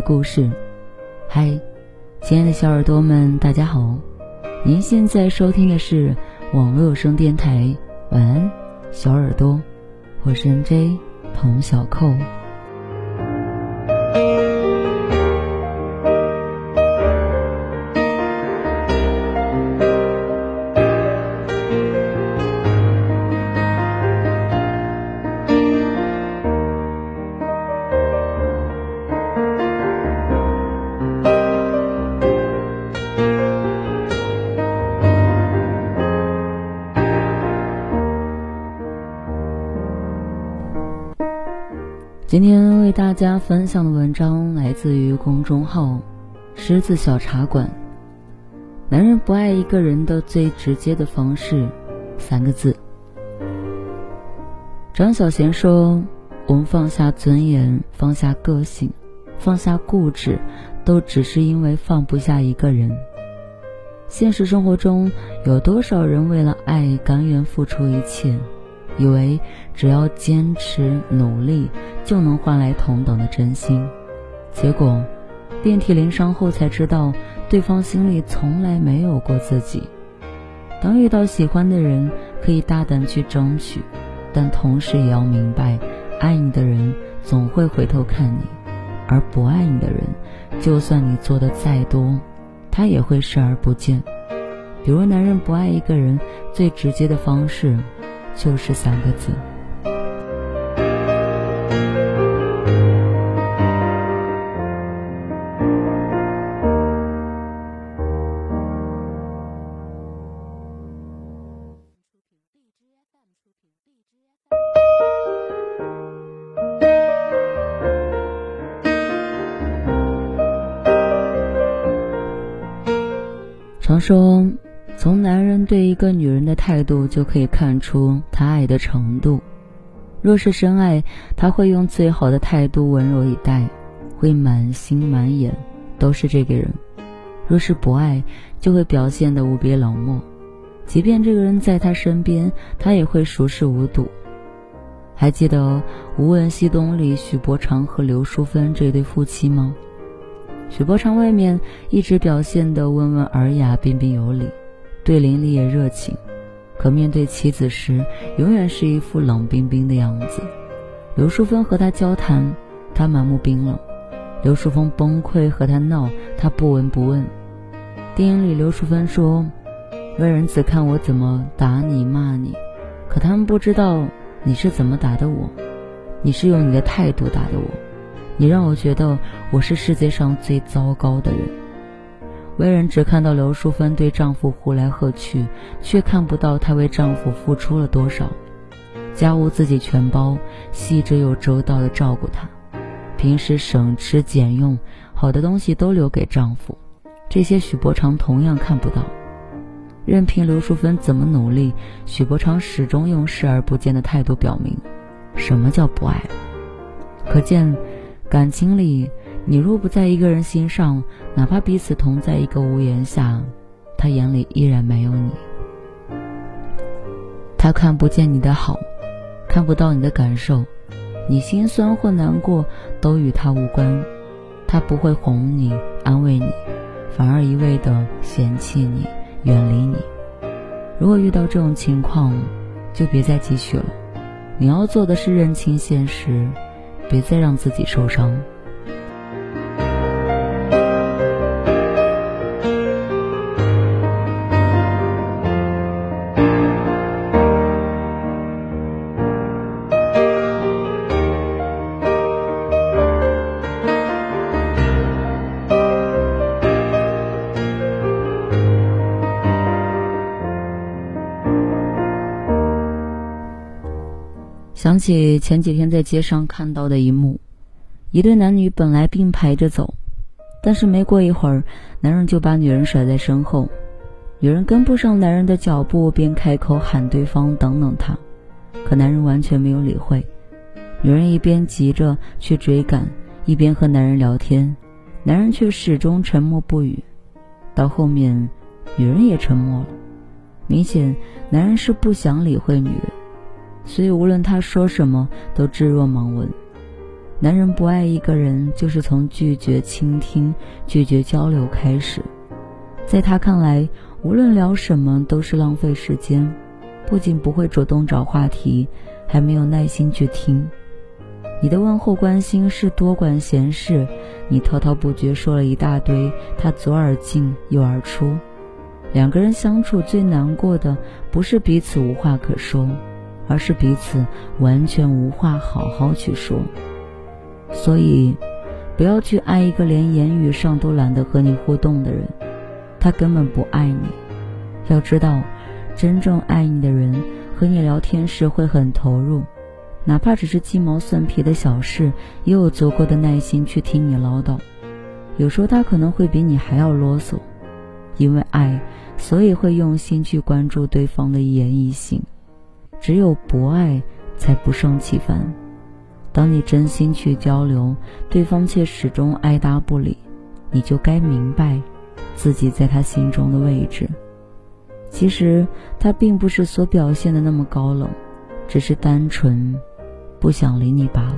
故事。嗨，亲爱的小耳朵们，大家好！您现在收听的是网络有声电台。晚安，小耳朵，我是 N.J. 童小扣。今天为大家分享的文章来自于公众号“狮子小茶馆”。男人不爱一个人的最直接的方式，三个字。张小娴说：“我们放下尊严，放下个性，放下固执，都只是因为放不下一个人。”现实生活中，有多少人为了爱甘愿付出一切？以为只要坚持努力就能换来同等的真心，结果遍体鳞伤后才知道对方心里从来没有过自己。当遇到喜欢的人，可以大胆去争取，但同时也要明白，爱你的人总会回头看你，而不爱你的人，就算你做的再多，他也会视而不见。比如，男人不爱一个人最直接的方式。就是三个字。常说。从男人对一个女人的态度就可以看出他爱的程度。若是深爱，他会用最好的态度温柔以待，会满心满眼都是这个人；若是不爱，就会表现得无比冷漠。即便这个人在他身边，他也会熟视无睹。还记得《无问西东》里许伯常和刘淑芬这对夫妻吗？许伯常外面一直表现得温文尔雅、彬彬有礼。对邻里也热情，可面对妻子时，永远是一副冷冰冰的样子。刘淑芬和他交谈，他满目冰冷；刘淑芬崩溃和他闹，他不闻不问。电影里，刘淑芬说：“外人只看我怎么打你骂你，可他们不知道你是怎么打的我。你是用你的态度打的我，你让我觉得我是世界上最糟糕的人。”为人只看到刘淑芬对丈夫呼来喝去，却看不到她为丈夫付出了多少。家务自己全包，细致又周到的照顾他，平时省吃俭用，好的东西都留给丈夫。这些许伯常同样看不到。任凭刘淑芬怎么努力，许伯常始终用视而不见的态度表明，什么叫不爱。可见，感情里。你若不在一个人心上，哪怕彼此同在一个屋檐下，他眼里依然没有你。他看不见你的好，看不到你的感受，你心酸或难过都与他无关。他不会哄你、安慰你，反而一味的嫌弃你、远离你。如果遇到这种情况，就别再继续了。你要做的是认清现实，别再让自己受伤。想起前几天在街上看到的一幕，一对男女本来并排着走，但是没过一会儿，男人就把女人甩在身后，女人跟不上男人的脚步，便开口喊对方等等他，可男人完全没有理会。女人一边急着去追赶，一边和男人聊天，男人却始终沉默不语。到后面，女人也沉默了，明显男人是不想理会女人。所以，无论他说什么，都置若罔闻。男人不爱一个人，就是从拒绝倾听、拒绝交流开始。在他看来，无论聊什么都是浪费时间，不仅不会主动找话题，还没有耐心去听。你的问候关心是多管闲事，你滔滔不绝说了一大堆，他左耳进右耳出。两个人相处最难过的，不是彼此无话可说，而是彼此完全无话好好去说。所以，不要去爱一个连言语上都懒得和你互动的人，他根本不爱你。要知道，真正爱你的人和你聊天时会很投入，哪怕只是鸡毛蒜皮的小事，也有足够的耐心去听你唠叨。有时候他可能会比你还要啰嗦，因为爱，所以会用心去关注对方的一言一行。只有博爱，才不胜其烦。当你真心去交流，对方却始终爱答不理，你就该明白自己在他心中的位置。其实他并不是所表现的那么高冷，只是单纯不想理你罢了。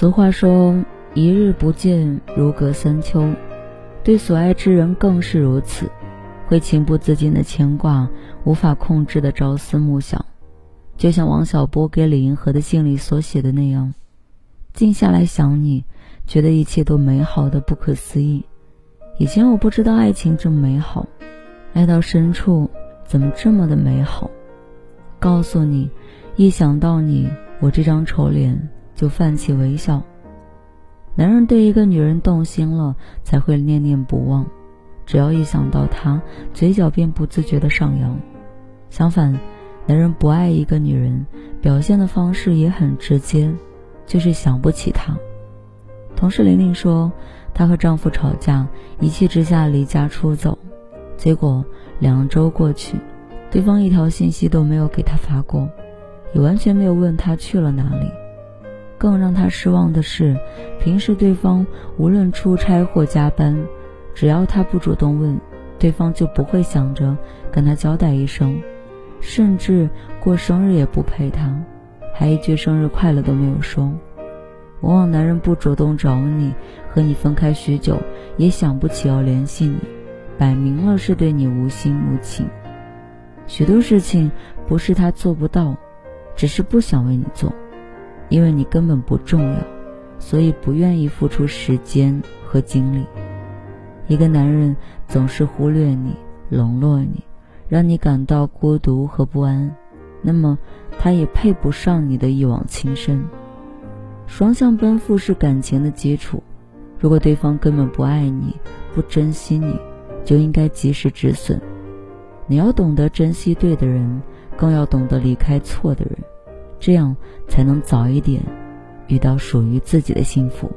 俗话说：“一日不见，如隔三秋。”对所爱之人更是如此，会情不自禁的牵挂，无法控制的朝思暮想。就像王小波给李银河的信里所写的那样：“静下来想你，觉得一切都美好的不可思议。以前我不知道爱情这么美好，爱到深处怎么这么的美好？告诉你，一想到你，我这张丑脸。”就泛起微笑。男人对一个女人动心了，才会念念不忘。只要一想到她，嘴角便不自觉的上扬。相反，男人不爱一个女人，表现的方式也很直接，就是想不起她。同事玲玲说，她和丈夫吵架，一气之下离家出走，结果两周过去，对方一条信息都没有给她发过，也完全没有问她去了哪里。更让他失望的是，平时对方无论出差或加班，只要他不主动问，对方就不会想着跟他交代一声，甚至过生日也不陪他，还一句生日快乐都没有说。往往男人不主动找你，和你分开许久，也想不起要联系你，摆明了是对你无心无情。许多事情不是他做不到，只是不想为你做。因为你根本不重要，所以不愿意付出时间和精力。一个男人总是忽略你、冷落你，让你感到孤独和不安，那么他也配不上你的一往情深。双向奔赴是感情的基础。如果对方根本不爱你、不珍惜你，就应该及时止损。你要懂得珍惜对的人，更要懂得离开错的人。这样才能早一点遇到属于自己的幸福。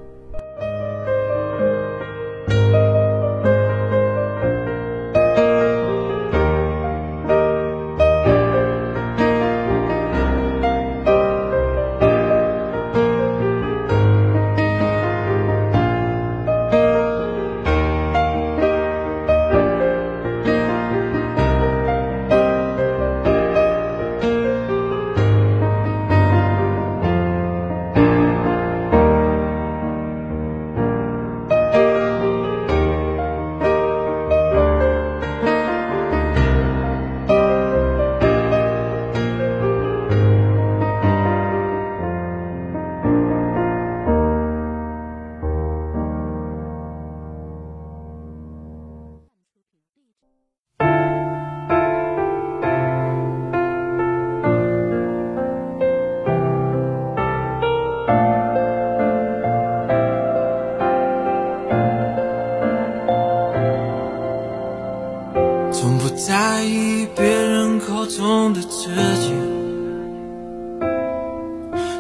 在意别人口中的自己。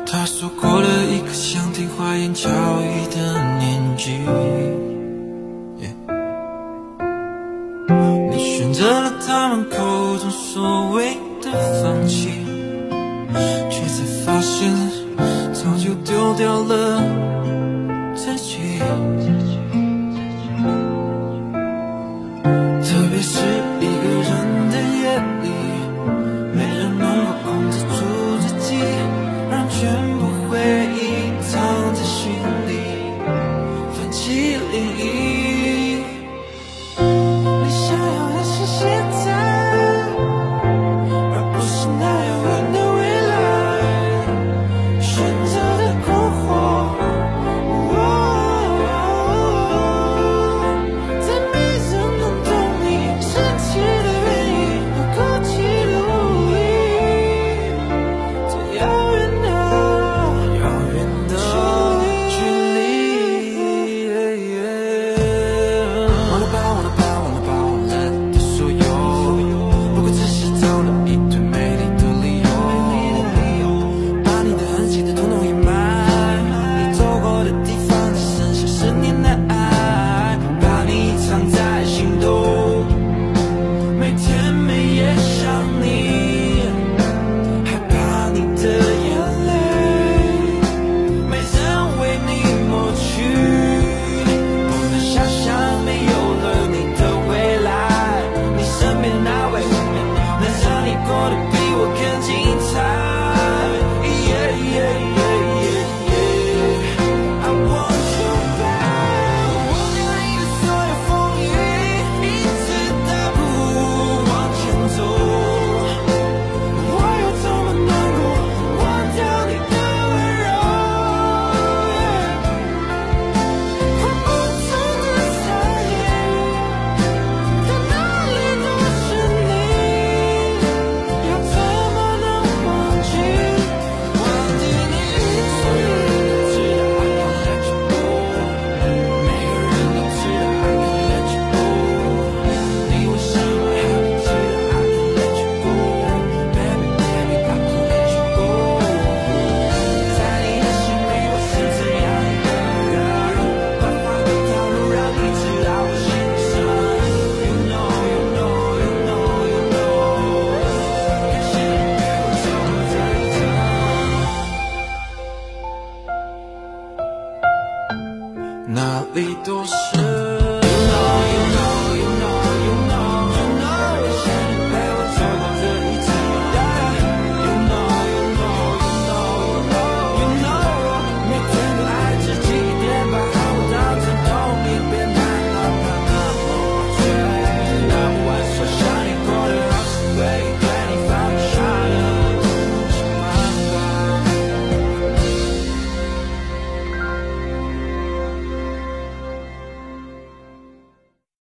他说过了一个想听花言巧语的年纪。你选择了他们口中所谓的放弃，却才发现早就丢掉了自己。